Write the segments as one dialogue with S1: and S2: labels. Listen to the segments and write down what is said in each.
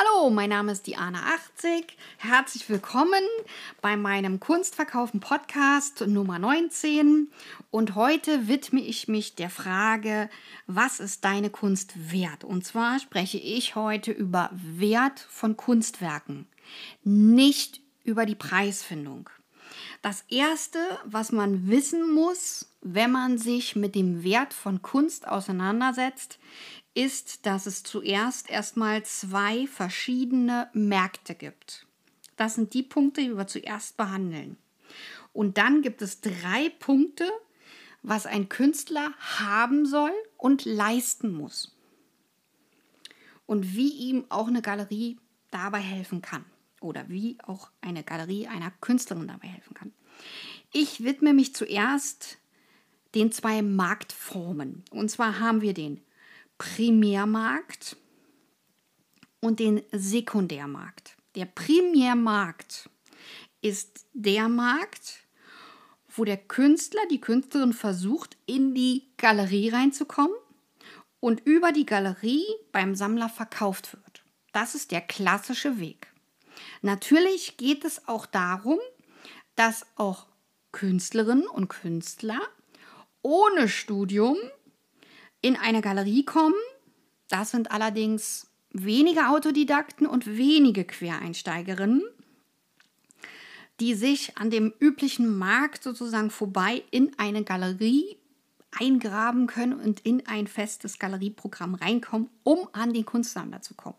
S1: Hallo, mein Name ist Diana80. Herzlich willkommen bei meinem Kunstverkaufen Podcast Nummer 19. Und heute widme ich mich der Frage, was ist deine Kunst wert? Und zwar spreche ich heute über Wert von Kunstwerken, nicht über die Preisfindung. Das Erste, was man wissen muss, wenn man sich mit dem Wert von Kunst auseinandersetzt, ist, dass es zuerst erstmal zwei verschiedene Märkte gibt. Das sind die Punkte, die wir zuerst behandeln. Und dann gibt es drei Punkte, was ein Künstler haben soll und leisten muss. Und wie ihm auch eine Galerie dabei helfen kann. Oder wie auch eine Galerie einer Künstlerin dabei helfen kann. Ich widme mich zuerst den zwei Marktformen. Und zwar haben wir den Primärmarkt und den Sekundärmarkt. Der Primärmarkt ist der Markt, wo der Künstler, die Künstlerin versucht, in die Galerie reinzukommen und über die Galerie beim Sammler verkauft wird. Das ist der klassische Weg. Natürlich geht es auch darum, dass auch Künstlerinnen und Künstler ohne Studium in eine Galerie kommen. Das sind allerdings wenige Autodidakten und wenige Quereinsteigerinnen, die sich an dem üblichen Markt sozusagen vorbei in eine Galerie eingraben können und in ein festes Galerieprogramm reinkommen, um an den Kunstsammler zu kommen.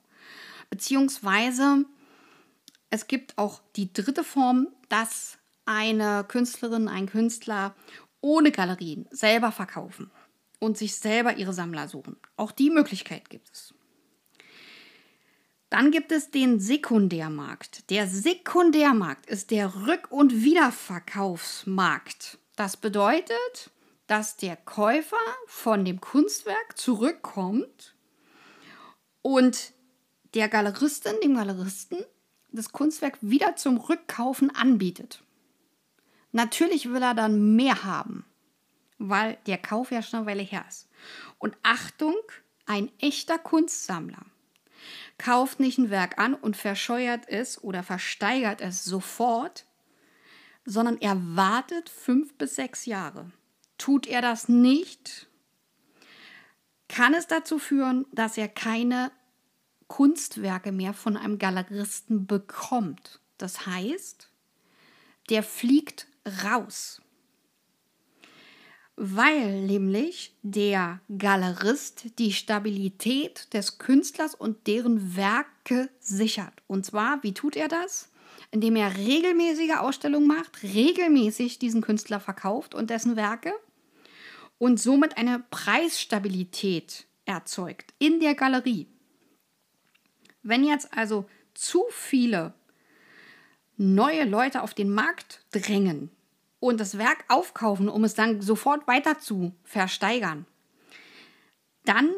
S1: Beziehungsweise es gibt auch die dritte Form, dass eine Künstlerin, ein Künstler ohne Galerien selber verkaufen und sich selber ihre Sammler suchen. Auch die Möglichkeit gibt es. Dann gibt es den Sekundärmarkt. Der Sekundärmarkt ist der Rück- und Wiederverkaufsmarkt. Das bedeutet, dass der Käufer von dem Kunstwerk zurückkommt und der Galeristin, dem Galeristen, das Kunstwerk wieder zum Rückkaufen anbietet. Natürlich will er dann mehr haben weil der Kauf ja schon eine Weile her ist. Und Achtung, ein echter Kunstsammler kauft nicht ein Werk an und verscheuert es oder versteigert es sofort, sondern er wartet fünf bis sechs Jahre. Tut er das nicht, kann es dazu führen, dass er keine Kunstwerke mehr von einem Galeristen bekommt. Das heißt, der fliegt raus weil nämlich der Galerist die Stabilität des Künstlers und deren Werke sichert. Und zwar, wie tut er das? Indem er regelmäßige Ausstellungen macht, regelmäßig diesen Künstler verkauft und dessen Werke und somit eine Preisstabilität erzeugt in der Galerie. Wenn jetzt also zu viele neue Leute auf den Markt drängen, und das Werk aufkaufen, um es dann sofort weiter zu versteigern, dann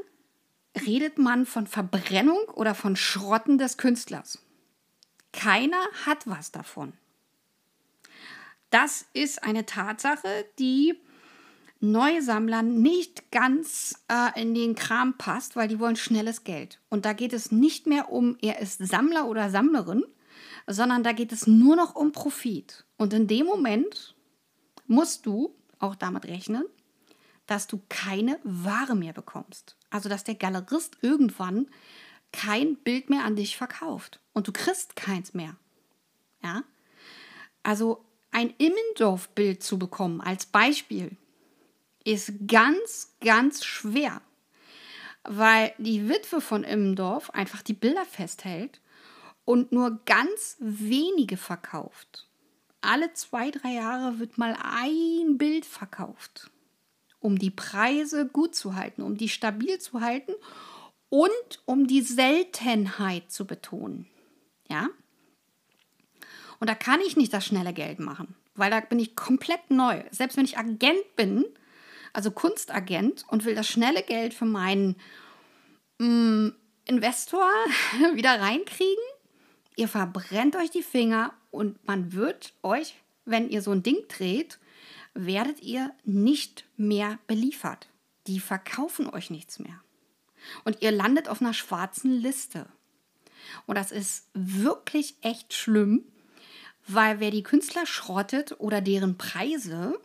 S1: redet man von Verbrennung oder von Schrotten des Künstlers. Keiner hat was davon. Das ist eine Tatsache, die Neusammlern nicht ganz äh, in den Kram passt, weil die wollen schnelles Geld. Und da geht es nicht mehr um, er ist Sammler oder Sammlerin, sondern da geht es nur noch um Profit. Und in dem Moment, musst du auch damit rechnen, dass du keine Ware mehr bekommst. Also dass der Galerist irgendwann kein Bild mehr an dich verkauft und du kriegst keins mehr. Ja? Also ein Immendorf-Bild zu bekommen als Beispiel ist ganz, ganz schwer, weil die Witwe von Immendorf einfach die Bilder festhält und nur ganz wenige verkauft alle zwei, drei Jahre wird mal ein Bild verkauft, um die Preise gut zu halten, um die stabil zu halten und um die Seltenheit zu betonen. Ja? Und da kann ich nicht das schnelle Geld machen, weil da bin ich komplett neu. Selbst wenn ich Agent bin, also Kunstagent und will das schnelle Geld für meinen mh, mm, Investor wieder reinkriegen, ihr verbrennt euch die Finger und man wird euch, wenn ihr so ein Ding dreht, werdet ihr nicht mehr beliefert. Die verkaufen euch nichts mehr. Und ihr landet auf einer schwarzen Liste. Und das ist wirklich echt schlimm, weil wer die Künstler schrottet oder deren Preise,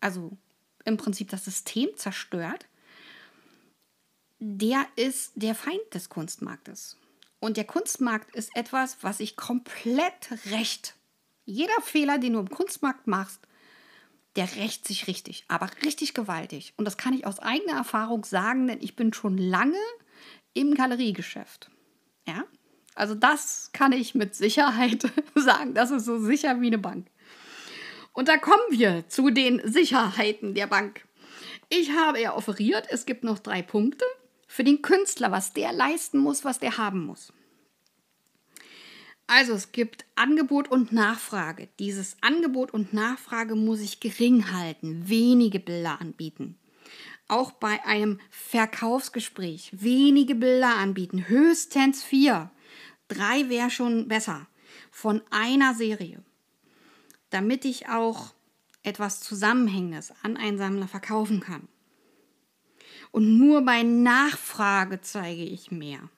S1: also im Prinzip das System zerstört, der ist der Feind des Kunstmarktes. Und der Kunstmarkt ist etwas, was ich komplett recht. Jeder Fehler, den du im Kunstmarkt machst, der rächt sich richtig, aber richtig gewaltig. Und das kann ich aus eigener Erfahrung sagen, denn ich bin schon lange im Galeriegeschäft. Ja, also das kann ich mit Sicherheit sagen. Das ist so sicher wie eine Bank. Und da kommen wir zu den Sicherheiten der Bank. Ich habe ja offeriert, es gibt noch drei Punkte für den Künstler, was der leisten muss, was der haben muss. Also es gibt Angebot und Nachfrage. Dieses Angebot und Nachfrage muss ich gering halten, wenige Bilder anbieten. Auch bei einem Verkaufsgespräch wenige Bilder anbieten, höchstens vier. Drei wäre schon besser von einer Serie, damit ich auch etwas Zusammenhängendes an einen Sammler verkaufen kann. Und nur bei Nachfrage zeige ich mehr.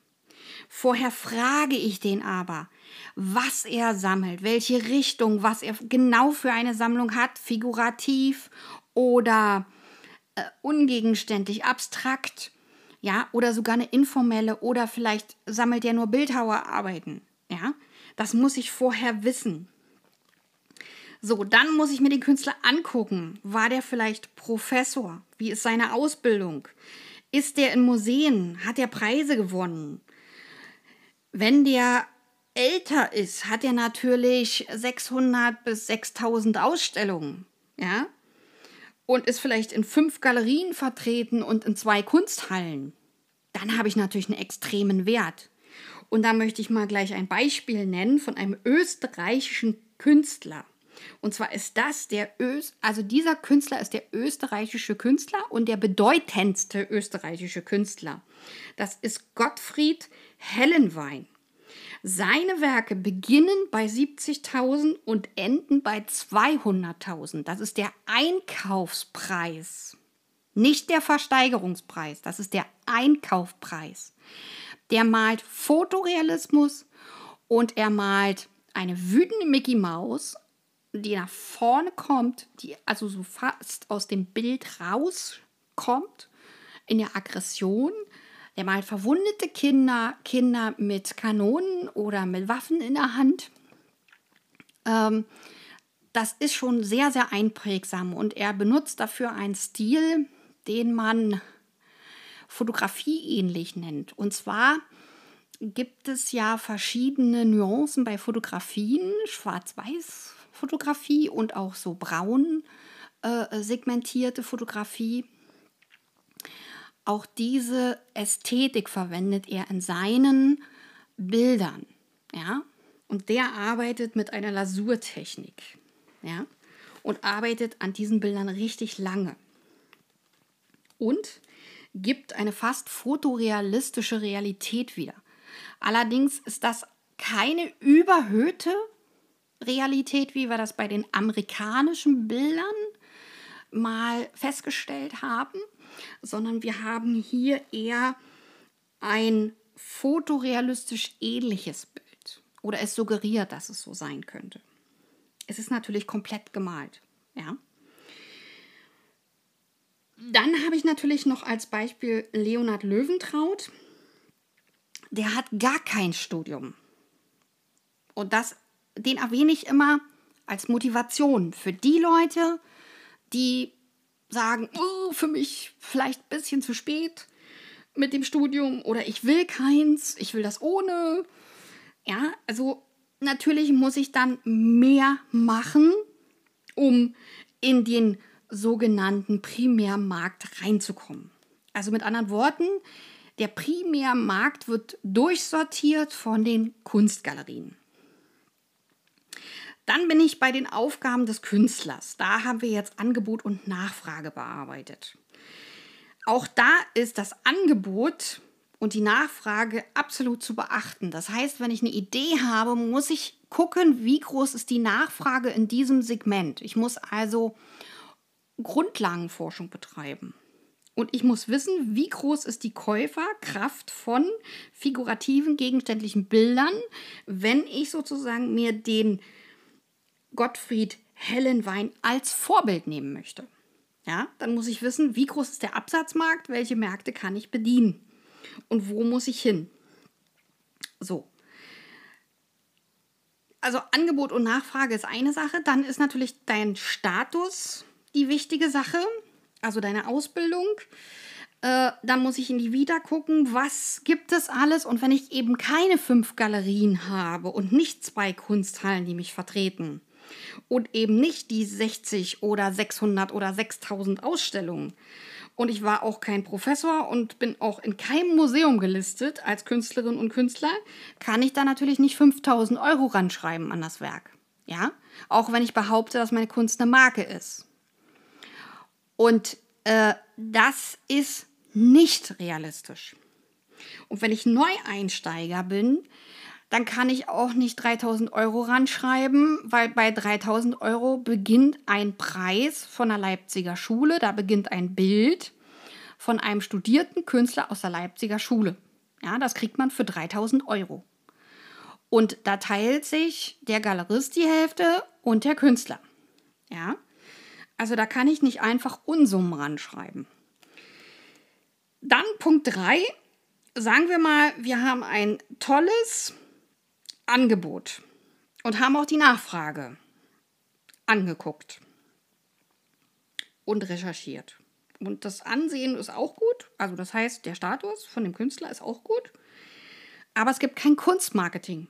S1: Vorher frage ich den aber, was er sammelt, welche Richtung, was er genau für eine Sammlung hat, figurativ oder äh, ungegenständlich, abstrakt, ja, oder sogar eine informelle oder vielleicht sammelt er nur Bildhauerarbeiten, ja. Das muss ich vorher wissen. So, dann muss ich mir den Künstler angucken. War der vielleicht Professor? Wie ist seine Ausbildung? Ist der in Museen? Hat er Preise gewonnen? Wenn der älter ist, hat er natürlich 600 bis 6000 Ausstellungen, ja? Und ist vielleicht in fünf Galerien vertreten und in zwei Kunsthallen. Dann habe ich natürlich einen extremen Wert. Und da möchte ich mal gleich ein Beispiel nennen von einem österreichischen Künstler. Und zwar ist das der Öst, also dieser Künstler ist der österreichische Künstler und der bedeutendste österreichische Künstler. Das ist Gottfried Hellenwein. Seine Werke beginnen bei 70.000 und enden bei 200.000. Das ist der Einkaufspreis. Nicht der Versteigerungspreis, das ist der Einkaufpreis. Der malt Fotorealismus und er malt eine wütende Mickey Maus, die nach vorne kommt, die also so fast aus dem Bild rauskommt, in der Aggression. Der malt verwundete Kinder, Kinder mit Kanonen oder mit Waffen in der Hand. Ähm, das ist schon sehr, sehr einprägsam und er benutzt dafür einen Stil, den man Fotografie ähnlich nennt. Und zwar gibt es ja verschiedene Nuancen bei Fotografien, Schwarz-Weiß Fotografie und auch so braun äh, segmentierte Fotografie. Auch diese Ästhetik verwendet er in seinen Bildern. Ja? Und der arbeitet mit einer Lasurtechnik. Ja? Und arbeitet an diesen Bildern richtig lange. Und gibt eine fast fotorealistische Realität wieder. Allerdings ist das keine überhöhte Realität, wie wir das bei den amerikanischen Bildern mal festgestellt haben, sondern wir haben hier eher ein fotorealistisch ähnliches Bild oder es suggeriert, dass es so sein könnte. Es ist natürlich komplett gemalt, ja. Dann habe ich natürlich noch als Beispiel Leonhard Löwentraut. Der hat gar kein Studium. Und das den erwähne ich immer als Motivation für die Leute, die sagen, oh, für mich vielleicht ein bisschen zu spät mit dem Studium oder ich will keins, ich will das ohne. Ja, also natürlich muss ich dann mehr machen, um in den sogenannten Primärmarkt reinzukommen. Also mit anderen Worten, der Primärmarkt wird durchsortiert von den Kunstgalerien. Dann bin ich bei den Aufgaben des Künstlers. Da haben wir jetzt Angebot und Nachfrage bearbeitet. Auch da ist das Angebot und die Nachfrage absolut zu beachten. Das heißt, wenn ich eine Idee habe, muss ich gucken, wie groß ist die Nachfrage in diesem Segment. Ich muss also Grundlagenforschung betreiben. Und ich muss wissen, wie groß ist die Käuferkraft von figurativen gegenständlichen Bildern, wenn ich sozusagen mir den Gottfried Hellenwein als Vorbild nehmen möchte. Ja, dann muss ich wissen, wie groß ist der Absatzmarkt, welche Märkte kann ich bedienen und wo muss ich hin. So. Also Angebot und Nachfrage ist eine Sache, dann ist natürlich dein Status die wichtige Sache also deine Ausbildung. Äh, dann muss ich in die Vita gucken, was gibt es alles. Und wenn ich eben keine fünf Galerien habe und nicht zwei Kunsthallen, die mich vertreten und eben nicht die 60 oder 600 oder 6000 Ausstellungen. Und ich war auch kein Professor und bin auch in keinem Museum gelistet als Künstlerin und Künstler, kann ich da natürlich nicht 5000 Euro ranschreiben an das Werk. Ja, auch wenn ich behaupte, dass meine Kunst eine Marke ist. Und äh, das ist nicht realistisch. Und wenn ich Neueinsteiger bin, dann kann ich auch nicht 3000 Euro ranschreiben, weil bei 3000 Euro beginnt ein Preis von der Leipziger Schule, da beginnt ein Bild von einem studierten Künstler aus der Leipziger Schule. Ja, das kriegt man für 3000 Euro. Und da teilt sich der Galerist die Hälfte und der Künstler. Ja, also da kann ich nicht einfach Unsummen ranschreiben. Dann Punkt 3. Sagen wir mal, wir haben ein tolles Angebot und haben auch die Nachfrage angeguckt und recherchiert. Und das Ansehen ist auch gut. Also das heißt, der Status von dem Künstler ist auch gut. Aber es gibt kein Kunstmarketing.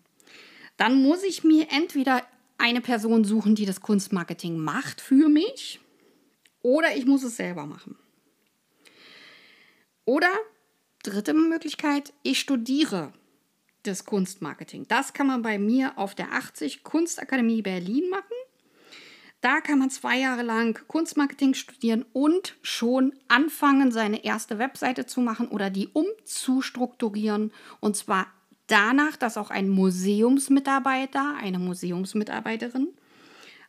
S1: Dann muss ich mir entweder eine Person suchen, die das Kunstmarketing macht für mich. Oder ich muss es selber machen. Oder dritte Möglichkeit, ich studiere das Kunstmarketing. Das kann man bei mir auf der 80 Kunstakademie Berlin machen. Da kann man zwei Jahre lang Kunstmarketing studieren und schon anfangen, seine erste Webseite zu machen oder die umzustrukturieren. Und zwar danach, dass auch ein Museumsmitarbeiter, eine Museumsmitarbeiterin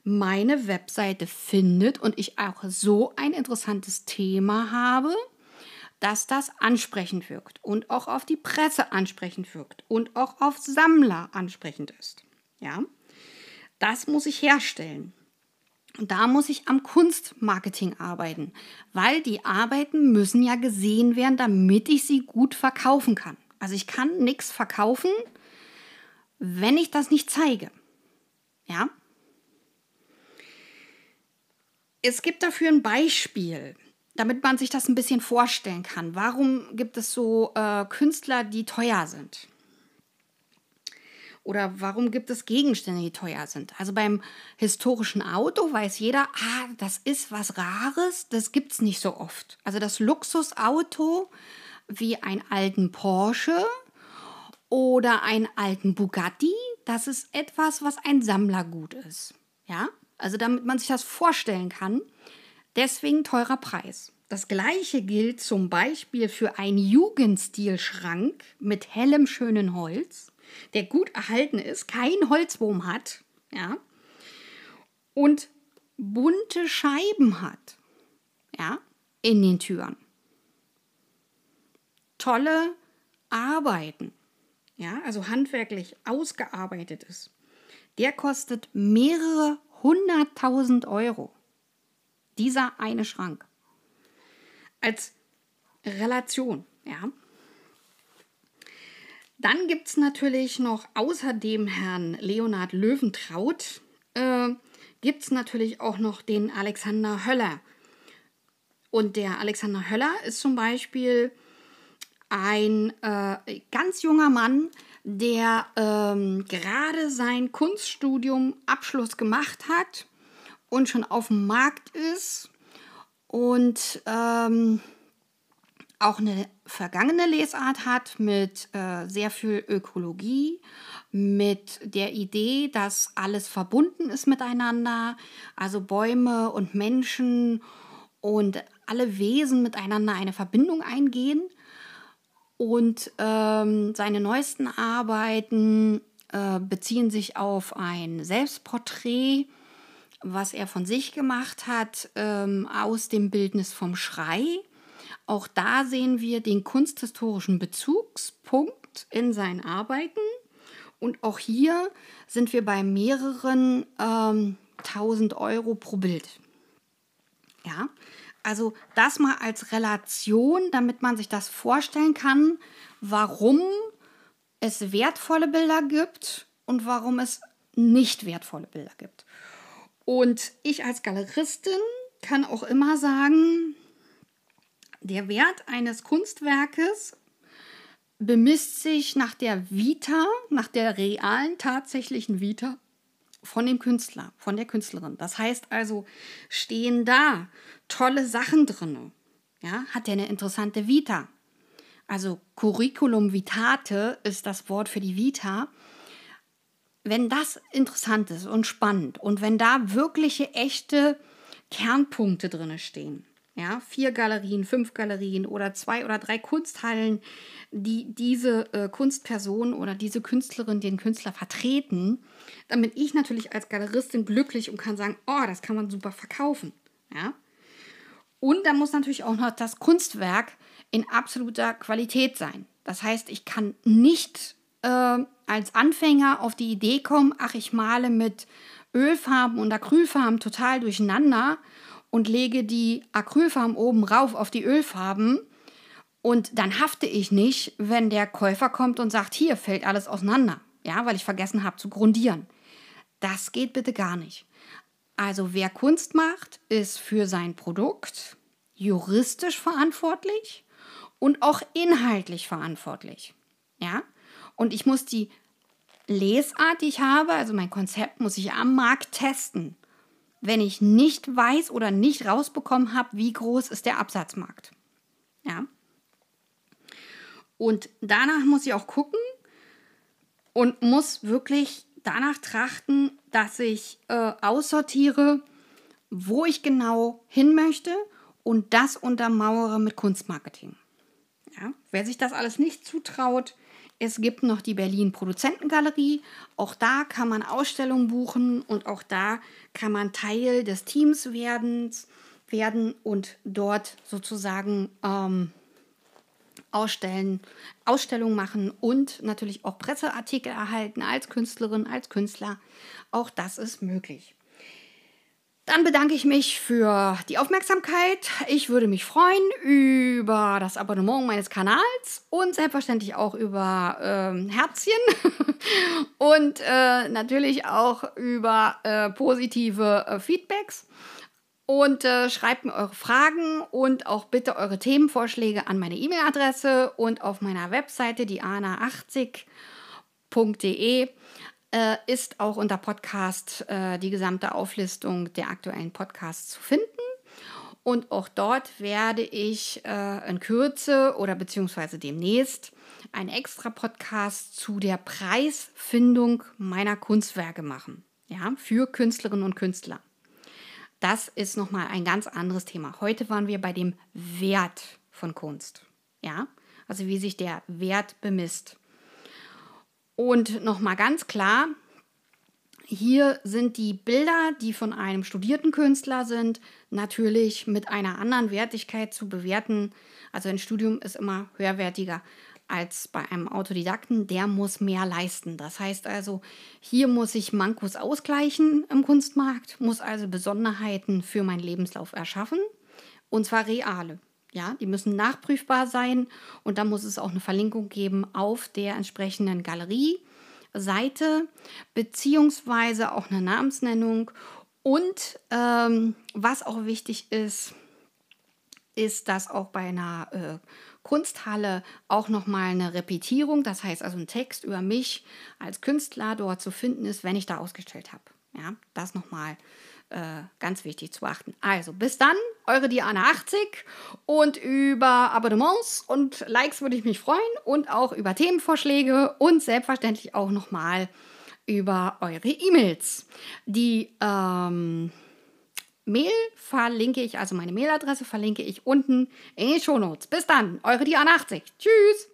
S1: meine Webseite findet und ich auch so ein interessantes Thema habe, dass das ansprechend wirkt und auch auf die Presse ansprechend wirkt und auch auf Sammler ansprechend ist. Ja, das muss ich herstellen. Und da muss ich am Kunstmarketing arbeiten, weil die Arbeiten müssen ja gesehen werden, damit ich sie gut verkaufen kann. Also ich kann nichts verkaufen, wenn ich das nicht zeige. Ja? Es gibt dafür ein Beispiel, damit man sich das ein bisschen vorstellen kann. Warum gibt es so äh, Künstler, die teuer sind? Oder warum gibt es Gegenstände, die teuer sind? Also beim historischen Auto weiß jeder, ah, das ist was Rares, das gibt es nicht so oft. Also das Luxusauto wie einen alten Porsche oder einen alten Bugatti, das ist etwas, was ein Sammlergut ist. Ja, also damit man sich das vorstellen kann. Deswegen teurer Preis. Das gleiche gilt zum Beispiel für einen Jugendstilschrank mit hellem schönen Holz, der gut erhalten ist, kein Holzwurm hat, ja, und bunte Scheiben hat, ja, in den Türen tolle Arbeiten, ja, also handwerklich ausgearbeitet ist, der kostet mehrere hunderttausend Euro. Dieser eine Schrank. Als Relation, ja. Dann gibt es natürlich noch außerdem Herrn Leonhard Löwentraut, äh, gibt es natürlich auch noch den Alexander Höller. Und der Alexander Höller ist zum Beispiel ein äh, ganz junger Mann, der ähm, gerade sein Kunststudium Abschluss gemacht hat und schon auf dem Markt ist. Und ähm, auch eine vergangene Lesart hat mit äh, sehr viel Ökologie, mit der Idee, dass alles verbunden ist miteinander, also Bäume und Menschen und alle Wesen miteinander eine Verbindung eingehen. Und ähm, seine neuesten Arbeiten äh, beziehen sich auf ein Selbstporträt, was er von sich gemacht hat, ähm, aus dem Bildnis vom Schrei. Auch da sehen wir den kunsthistorischen Bezugspunkt in seinen Arbeiten. Und auch hier sind wir bei mehreren ähm, 1000 Euro pro Bild. Ja, also das mal als Relation, damit man sich das vorstellen kann, warum es wertvolle Bilder gibt und warum es nicht wertvolle Bilder gibt. Und ich als Galeristin kann auch immer sagen, der Wert eines Kunstwerkes bemisst sich nach der Vita, nach der realen, tatsächlichen Vita von dem Künstler, von der Künstlerin. Das heißt also, stehen da tolle Sachen drin? Ja, hat er eine interessante Vita? Also Curriculum vitate ist das Wort für die Vita. Wenn das interessant ist und spannend und wenn da wirkliche, echte Kernpunkte drin stehen, ja, vier Galerien, fünf Galerien oder zwei oder drei Kunsthallen, die diese äh, Kunstperson oder diese Künstlerin, den Künstler vertreten, dann bin ich natürlich als Galeristin glücklich und kann sagen, oh, das kann man super verkaufen. Ja? Und dann muss natürlich auch noch das Kunstwerk in absoluter Qualität sein. Das heißt, ich kann nicht äh, als Anfänger auf die Idee kommen, ach, ich male mit Ölfarben und Acrylfarben total durcheinander und lege die Acrylfarben oben rauf auf die Ölfarben. Und dann hafte ich nicht, wenn der Käufer kommt und sagt, hier fällt alles auseinander. Ja, weil ich vergessen habe zu grundieren. Das geht bitte gar nicht. Also wer Kunst macht, ist für sein Produkt juristisch verantwortlich und auch inhaltlich verantwortlich. Ja? Und ich muss die Lesart, die ich habe, also mein Konzept, muss ich am Markt testen wenn ich nicht weiß oder nicht rausbekommen habe, wie groß ist der Absatzmarkt. Ja. Und danach muss ich auch gucken und muss wirklich danach trachten, dass ich äh, aussortiere, wo ich genau hin möchte und das untermauere mit Kunstmarketing. Ja? Wer sich das alles nicht zutraut, es gibt noch die Berlin Produzentengalerie. Auch da kann man Ausstellungen buchen und auch da kann man Teil des Teams werden, werden und dort sozusagen ähm, ausstellen, Ausstellungen machen und natürlich auch Presseartikel erhalten als Künstlerin, als Künstler. Auch das ist möglich. Dann bedanke ich mich für die Aufmerksamkeit. Ich würde mich freuen über das Abonnement meines Kanals und selbstverständlich auch über ähm, Herzchen und äh, natürlich auch über äh, positive äh, Feedbacks. Und äh, schreibt mir eure Fragen und auch bitte eure Themenvorschläge an meine E-Mail-Adresse und auf meiner Webseite, diana80.de äh, ist auch unter Podcast äh, die gesamte Auflistung der aktuellen Podcasts zu finden. Und auch dort werde ich äh, in Kürze oder beziehungsweise demnächst einen extra Podcast zu der Preisfindung meiner Kunstwerke machen. Ja, für Künstlerinnen und Künstler. Das ist nochmal ein ganz anderes Thema. Heute waren wir bei dem Wert von Kunst. Ja, also wie sich der Wert bemisst. Und nochmal ganz klar, hier sind die Bilder, die von einem studierten Künstler sind, natürlich mit einer anderen Wertigkeit zu bewerten. Also ein Studium ist immer höherwertiger als bei einem Autodidakten. Der muss mehr leisten. Das heißt also, hier muss ich Mankos ausgleichen im Kunstmarkt, muss also Besonderheiten für meinen Lebenslauf erschaffen. Und zwar reale. Ja, die müssen nachprüfbar sein und da muss es auch eine Verlinkung geben auf der entsprechenden Galerie-Seite, beziehungsweise auch eine Namensnennung. Und ähm, was auch wichtig ist, ist, dass auch bei einer äh, Kunsthalle auch nochmal eine Repetierung, das heißt also ein Text über mich als Künstler dort zu finden ist, wenn ich da ausgestellt habe. Ja, das nochmal äh, ganz wichtig zu beachten. Also bis dann, eure Diana 80 und über Abonnements und Likes würde ich mich freuen und auch über Themenvorschläge und selbstverständlich auch nochmal über eure E-Mails. Die ähm, Mail verlinke ich, also meine Mailadresse verlinke ich unten in den Shownotes. Bis dann, eure Diana 80. Tschüss!